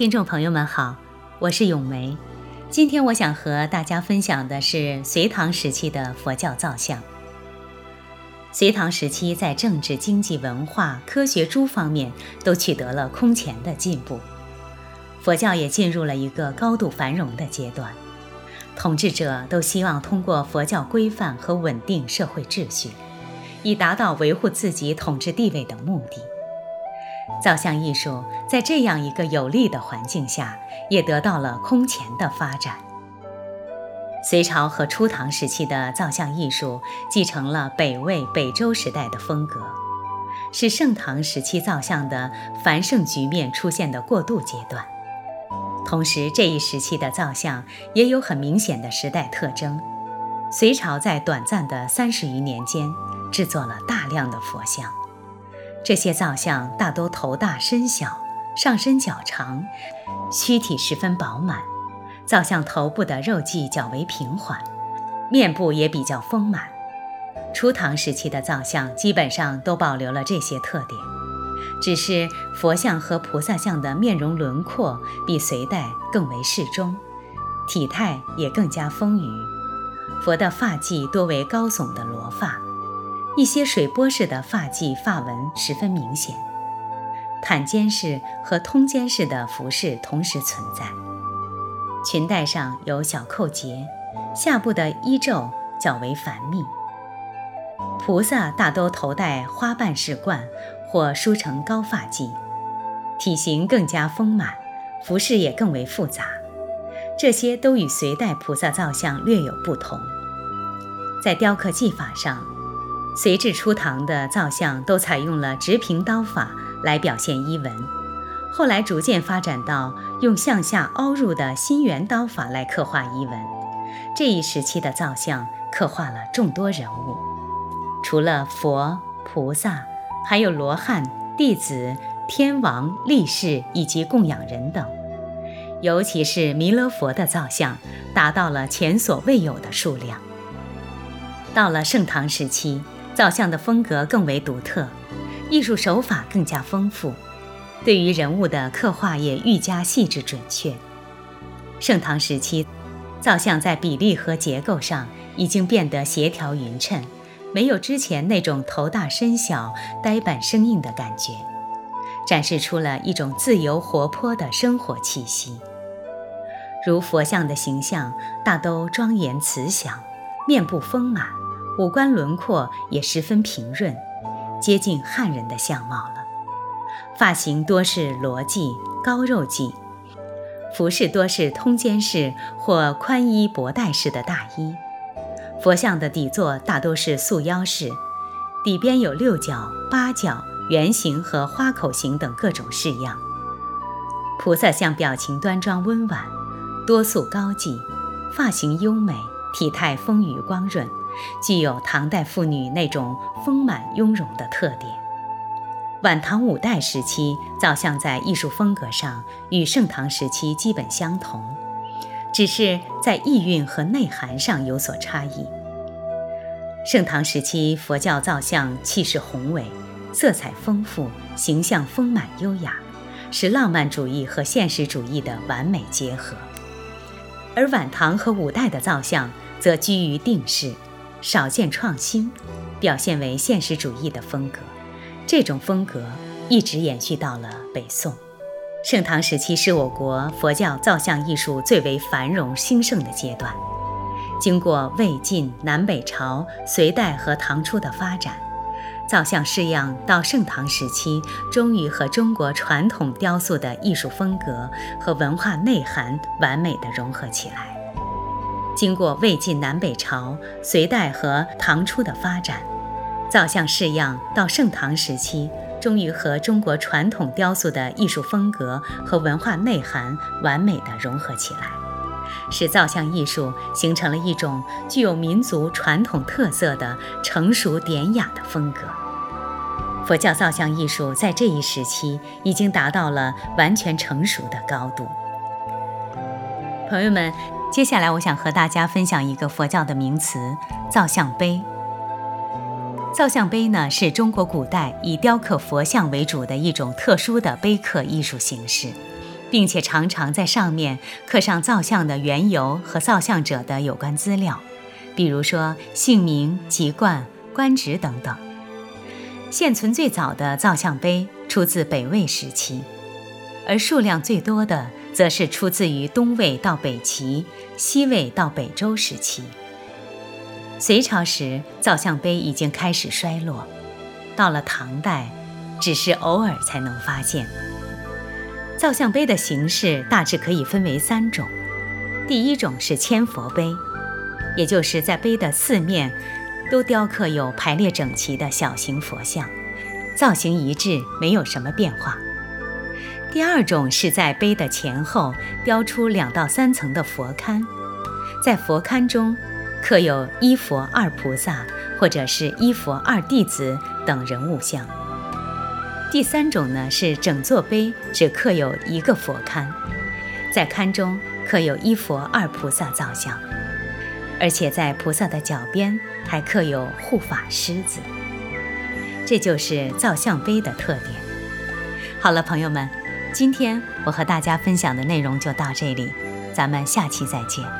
听众朋友们好，我是咏梅。今天我想和大家分享的是隋唐时期的佛教造像。隋唐时期在政治、经济、文化、科学诸方面都取得了空前的进步，佛教也进入了一个高度繁荣的阶段。统治者都希望通过佛教规范和稳定社会秩序，以达到维护自己统治地位的目的。造像艺术在这样一个有利的环境下，也得到了空前的发展。隋朝和初唐时期的造像艺术继承了北魏、北周时代的风格，是盛唐时期造像的繁盛局面出现的过渡阶段。同时，这一时期的造像也有很明显的时代特征。隋朝在短暂的三十余年间，制作了大量的佛像。这些造像大都头大身小，上身较长，躯体十分饱满。造像头部的肉髻较为平缓，面部也比较丰满。初唐时期的造像基本上都保留了这些特点，只是佛像和菩萨像的面容轮廓比隋代更为适中，体态也更加丰腴。佛的发髻多为高耸的罗发。一些水波式的发髻发纹十分明显，袒肩式和通肩式的服饰同时存在。裙带上有小扣结，下部的衣皱较为繁密。菩萨大都头戴花瓣式冠或梳成高发髻，体型更加丰满，服饰也更为复杂。这些都与隋代菩萨造像略有不同，在雕刻技法上。隋至初唐的造像都采用了直平刀法来表现衣纹，后来逐渐发展到用向下凹入的心圆刀法来刻画衣纹。这一时期的造像刻画了众多人物，除了佛、菩萨，还有罗汉、弟子、天王、力士以及供养人等。尤其是弥勒佛的造像达到了前所未有的数量。到了盛唐时期。造像的风格更为独特，艺术手法更加丰富，对于人物的刻画也愈加细致准确。盛唐时期，造像在比例和结构上已经变得协调匀称，没有之前那种头大身小、呆板生硬的感觉，展示出了一种自由活泼的生活气息。如佛像的形象大都庄严慈祥，面部丰满。五官轮廓也十分平润，接近汉人的相貌了。发型多是罗髻、高肉髻，服饰多是通肩式或宽衣薄带式的大衣。佛像的底座大多是束腰式，底边有六角、八角、圆形和花口形等各种式样。菩萨像表情端庄温婉，多素高髻，发型优美，体态丰腴光润。具有唐代妇女那种丰满雍容的特点。晚唐五代时期造像在艺术风格上与盛唐时期基本相同，只是在意蕴和内涵上有所差异。盛唐时期佛教造像气势宏伟，色彩丰富，形象丰满优雅，是浪漫主义和现实主义的完美结合。而晚唐和五代的造像则居于定式。少见创新，表现为现实主义的风格。这种风格一直延续到了北宋。盛唐时期是我国佛教造像艺术最为繁荣兴盛的阶段。经过魏晋南北朝、隋代和唐初的发展，造像式样到盛唐时期，终于和中国传统雕塑的艺术风格和文化内涵完美的融合起来。经过魏晋南北朝、隋代和唐初的发展，造像式样到盛唐时期，终于和中国传统雕塑的艺术风格和文化内涵完美的融合起来，使造像艺术形成了一种具有民族传统特色的成熟典雅的风格。佛教造像艺术在这一时期已经达到了完全成熟的高度。朋友们。接下来，我想和大家分享一个佛教的名词——造像碑。造像碑呢，是中国古代以雕刻佛像为主的一种特殊的碑刻艺术形式。并且常常在上面刻上造像的缘由和造像者的有关资料，比如说姓名、籍贯、官职等等。现存最早的造像碑出自北魏时期，而数量最多的则是出自于东魏到北齐、西魏到北周时期。隋朝时，造像碑已经开始衰落，到了唐代，只是偶尔才能发现。造像碑的形式大致可以分为三种，第一种是千佛碑，也就是在碑的四面都雕刻有排列整齐的小型佛像，造型一致，没有什么变化。第二种是在碑的前后雕出两到三层的佛龛，在佛龛中刻有一佛二菩萨或者是一佛二弟子等人物像。第三种呢是整座碑只刻有一个佛龛，在龛中刻有一佛二菩萨造像，而且在菩萨的脚边还刻有护法狮子。这就是造像碑的特点。好了，朋友们，今天我和大家分享的内容就到这里，咱们下期再见。